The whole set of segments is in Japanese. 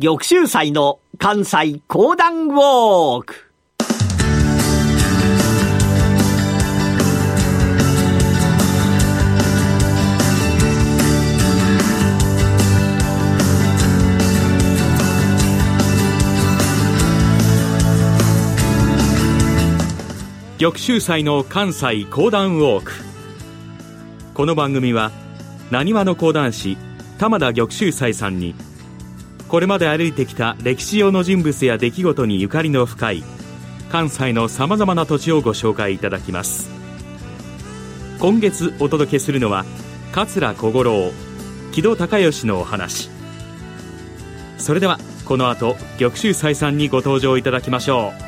玉州祭の関西講談ウォーク。玉州祭の関西講談ウォーク。この番組はなにわの講談師玉田玉州祭さんにこれまで歩いてきた歴史上の人物や出来事にゆかりの深い関西のさまざまな土地をご紹介いただきます。今月お届けするのは桂小五郎木戸孝允のお話。それではこの後玉州再三にご登場いただきましょう。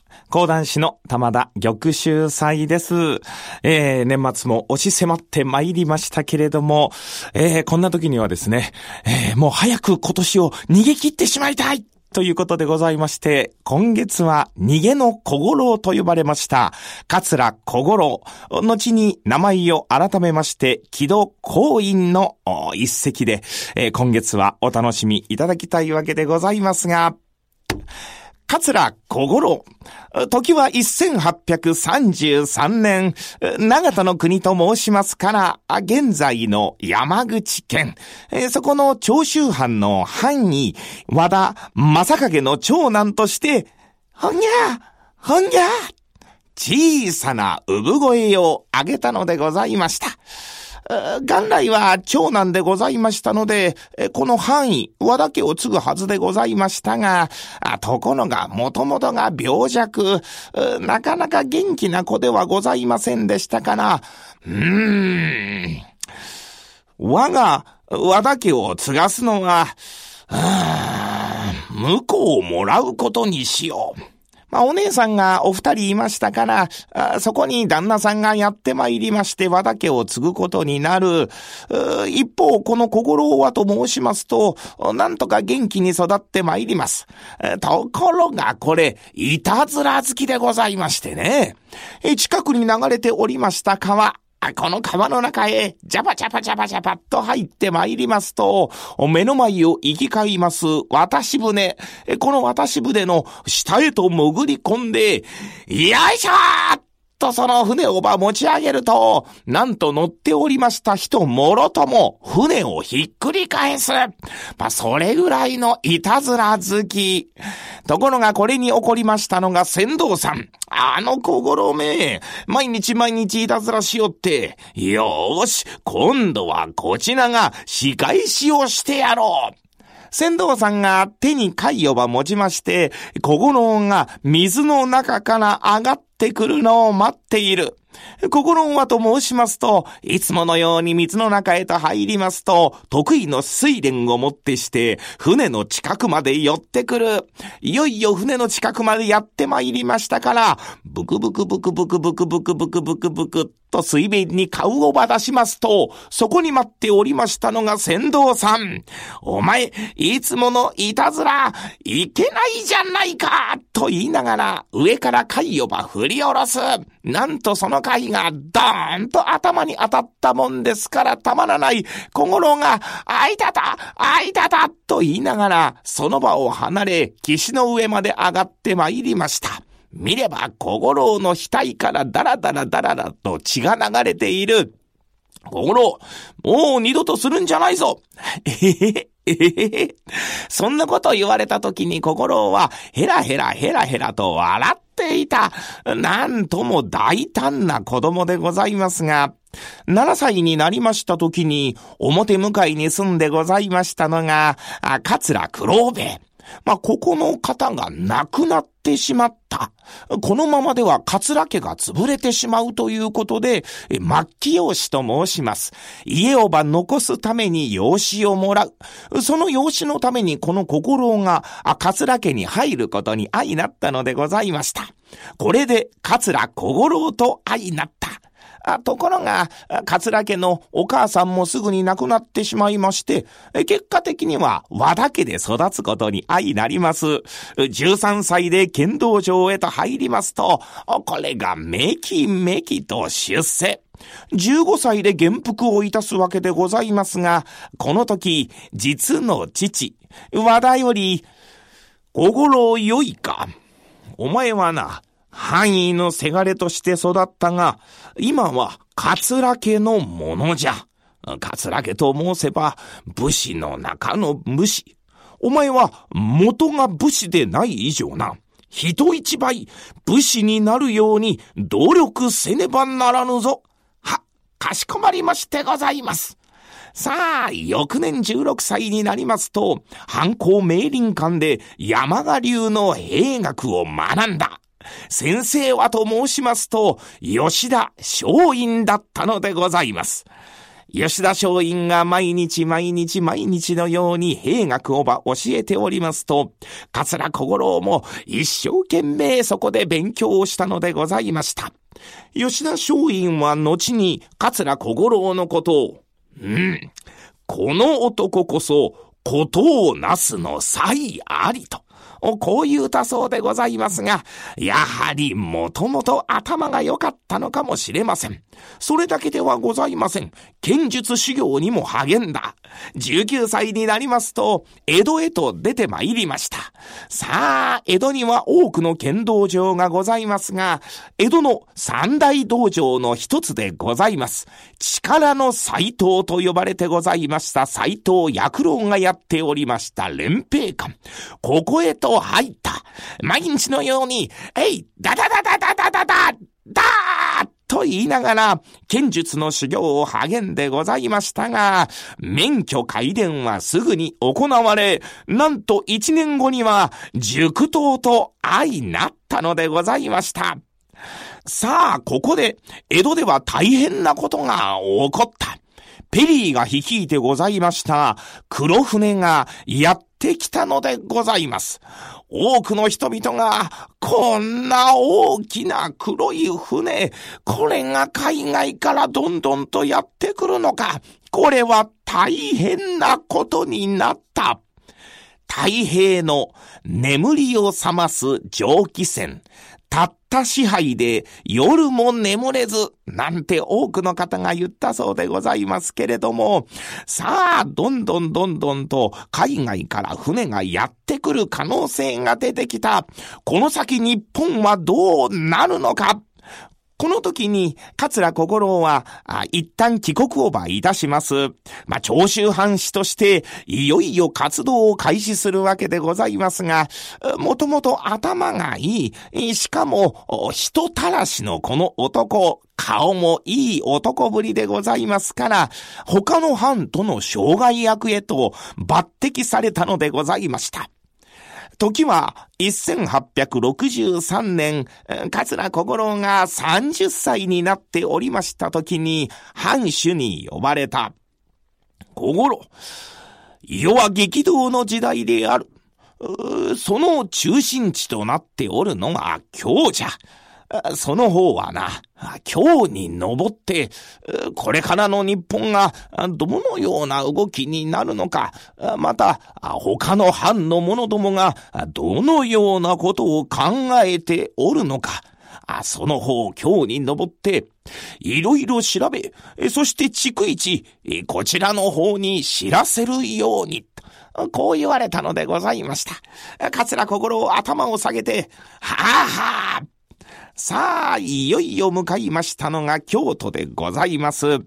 講談師の玉田玉秀祭です。えー、年末も押し迫って参りましたけれども、えー、こんな時にはですね、えー、もう早く今年を逃げ切ってしまいたいということでございまして、今月は逃げの小五郎と呼ばれました、桂小五郎。後に名前を改めまして、木戸公院の一席で、えー、今月はお楽しみいただきたいわけでございますが、桂小五郎。時は1833年、長田の国と申しますから、現在の山口県。そこの長州藩の藩医、和田正景の長男として、ほんぎゃほんぎゃ小さな産声を上げたのでございました。元来は長男でございましたので、この範囲、和田家を継ぐはずでございましたが、ところが、もともとが病弱、なかなか元気な子ではございませんでしたから、うーん、我が和田家を継がすのは、向こうをもらうことにしよう。まあ、お姉さんがお二人いましたから、そこに旦那さんがやってまいりまして、和田家を継ぐことになる。一方、この小五郎はと申しますと、なんとか元気に育ってまいります。ところが、これ、いたずら好きでございましてね。近くに流れておりました川、この川の中へ、ジャバジャバジャバジャバっと入って参りますと、目の前を行き交います渡し船。この渡し船の下へと潜り込んで、よいしょーとその船をば持ち上げると、なんと乗っておりました人もろとも船をひっくり返す。まあ、それぐらいのいたずら好き。ところがこれに起こりましたのが船頭さん。あの小五郎め、毎日毎日いたずらしよって、よーし、今度はこちらが仕返しをしてやろう。船頭さんが手に貝をば持ちまして、小五郎が水の中から上がっってくるのを待っている。心はと申しますと、いつものように水の中へと入りますと、得意の水蓮をもってして、船の近くまで寄ってくる。いよいよ船の近くまでやって参りましたから、ブクブクブクブクブクブクブクブクブクと水面に顔をば出しますと、そこに待っておりましたのが船頭さん。お前、いつものいたずら、いけないじゃないかと言いながら、上から貝をば振り下ろす。なんとその貝がドーンと頭に当たったもんですからたまらない小五郎が、あいたたあいたたと言いながら、その場を離れ、岸の上まで上がって参りました。見れば小五郎の額からダラダラダラダと血が流れている。小五郎、もう二度とするんじゃないぞ。えへへ。えへへ。そんなこと言われた時に心はヘラヘラヘラヘラと笑っていた。なんとも大胆な子供でございますが、7歳になりました時に表向かいに住んでございましたのが、桂九郎兵衛。まあ、ここの方が亡くなってしまった。このままでは桂家が潰れてしまうということで、末期養子と申します。家をば残すために養子をもらう。その養子のためにこの心が桂家に入ることに相なったのでございました。これで桂小五郎と相なった。ところが、桂家のお母さんもすぐに亡くなってしまいまして、結果的には和田家で育つことに相なります。13歳で剣道場へと入りますと、これがめきめきと出世。15歳で元服をいたすわけでございますが、この時、実の父、和田より、小五郎よいか。お前はな、範囲のせがれとして育ったが、今は桂家のものじゃ。桂家と申せば、武士の中の武士。お前は元が武士でない以上な。人一倍武士になるように努力せねばならぬぞ。は、かしこまりましてございます。さあ、翌年16歳になりますと、藩校明林館で山賀流の兵学を学んだ。先生はと申しますと、吉田松陰だったのでございます。吉田松陰が毎日毎日毎日のように兵学をば教えておりますと、桂小五郎も一生懸命そこで勉強をしたのでございました。吉田松陰は後に桂小五郎のことを、うん、この男こそ、ことをなすの才ありと。こう言うたそうでございますが、やはりもともと頭が良かったのかもしれません。それだけではございません。剣術修行にも励んだ。19歳になりますと、江戸へと出て参りました。さあ、江戸には多くの剣道場がございますが、江戸の三大道場の一つでございます。力の斎藤と呼ばれてございました斎藤薬郎がやっておりました連兵館。ここへと入った。毎日のように、えい、ダダダダダダダダダーと言いながら、剣術の修行を励んでございましたが、免許改伝はすぐに行われ、なんと一年後には、塾刀と相なったのでございました。さあ、ここで、江戸では大変なことが起こった。ペリーが率いてございました黒船がやってきたのでございます。多くの人々が、こんな大きな黒い船、これが海外からどんどんとやってくるのか。これは大変なことになった。太平の眠りを覚ます蒸気船。たった支配で夜も眠れず、なんて多くの方が言ったそうでございますけれども、さあ、どんどんどんどんと海外から船がやってくる可能性が出てきた。この先日本はどうなるのか？この時に、桂小五郎は、一旦帰国をばいたします。まあ、長州藩士として、いよいよ活動を開始するわけでございますが、もともと頭がいい、しかも、人たらしのこの男、顔もいい男ぶりでございますから、他の藩との障害役へと抜擢されたのでございました。時は1863年、桂小五郎が30歳になっておりました時に、藩主に呼ばれた。小五郎、世は激動の時代である。その中心地となっておるのが今日じゃ。その方はな、今日に登って、これからの日本がどのような動きになるのか、また他の藩の者どもがどのようなことを考えておるのか、その方今日に登って、いろいろ調べ、そして逐一、こちらの方に知らせるように、こう言われたのでございました。桂心を頭を下げて、はあはあ、さあ、いよいよ向かいましたのが京都でございます。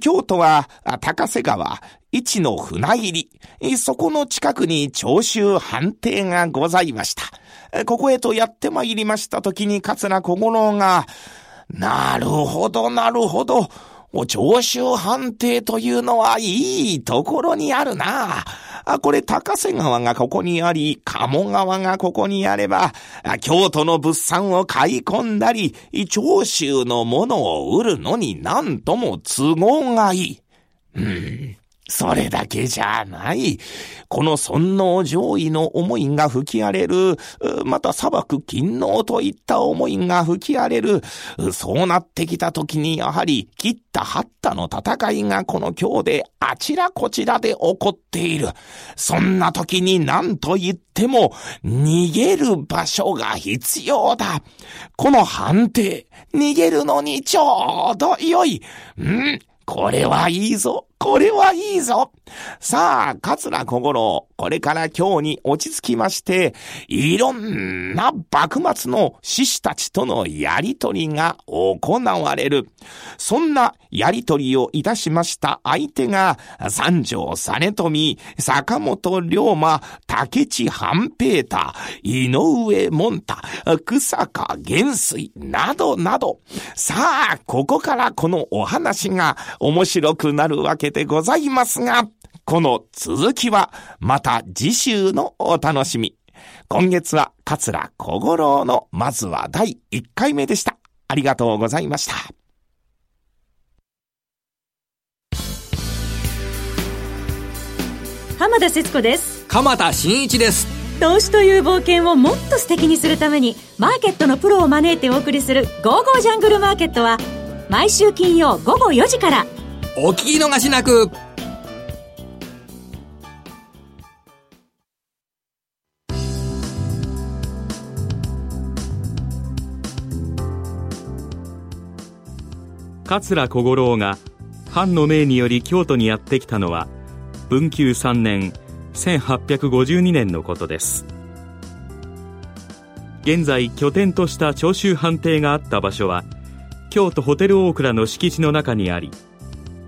京都は高瀬川、一の船入り、そこの近くに長州藩邸がございました。ここへとやって参りました時に桂小五郎が、なるほど、なるほど。長州藩邸というのはいいところにあるな。あ、これ高瀬川がここにあり、鴨川がここにあれば、京都の物産を買い込んだり、長州のものを売るのになんとも都合がいい。うん。それだけじゃない。この尊王上位の思いが吹き荒れる、また砂漠勤王といった思いが吹き荒れる。そうなってきた時にやはり切った張ったの戦いがこの今日であちらこちらで起こっている。そんな時に何と言っても逃げる場所が必要だ。この判定、逃げるのにちょうど良い。うんこれはいいぞ。これはいいぞさあ、桂小五郎、これから今日に落ち着きまして、いろんな幕末の志士たちとのやりとりが行われる。そんなやりとりをいたしました相手が、三条実富、坂本龍馬、竹地半平太、井上門太、草加元帥、などなど。さあ、ここからこのお話が面白くなるわけでございますが、この続きはまた次週のお楽しみ。今月は桂小五郎のまずは第1回目でした。ありがとうございました。浜田節子です。鎌田新一です。投資という冒険をもっと素敵にするために、マーケットのプロを招いてお送りする、ゴーゴージャングルマーケットは、毎週金曜午後4時から、お聞き逃しなく。桂小五郎が藩の命により京都にやってきたのは文久3年1852年のことです。現在拠点とした長州藩邸があった場所は京都ホテル大倉の敷地の中にあり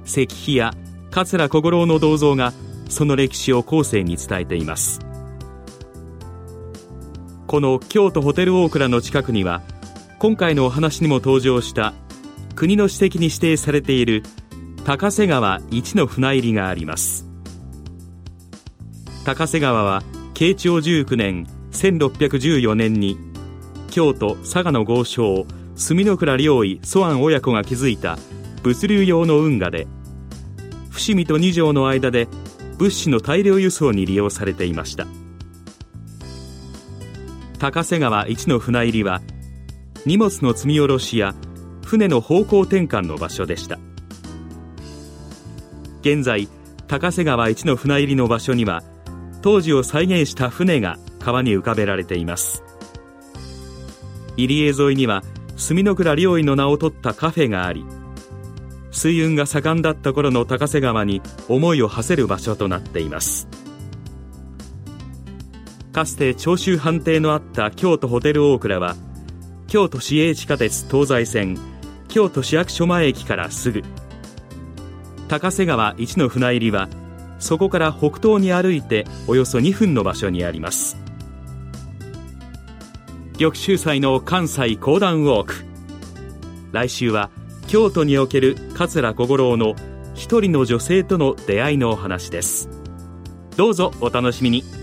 石碑や桂小五郎の銅像がその歴史を後世に伝えています。この京都ホテル大倉の近くには今回のお話にも登場した国の史跡に指定されている高瀬川一の船入りがあります。高瀬川は慶長19年1614年に京都佐賀の豪商墨の倉良医蘇安親子が築いた物流用の運河で伏見と二条の間で物資の大量輸送に利用されていました。高瀬川一の船入りは荷物の積み下ろしや船の方向転換の場所でした。現在高瀬川一の船入りの場所には当時を再現した船が川に浮かべられています。入江沿いには墨の倉良医の名を取ったカフェがあり水運が盛んだった頃の高瀬川に思いを馳せる場所となっています。かつて長州藩邸のあった京都ホテル大倉は京都市営地下鉄東西線京都市役所前駅からすぐ。高瀬川一の船入りはそこから北東に歩いておよそ2分の場所にあります。玉州祭の関西講談ウォーク。来週は京都における桂小五郎の一人の女性との出会いのお話です。どうぞお楽しみに。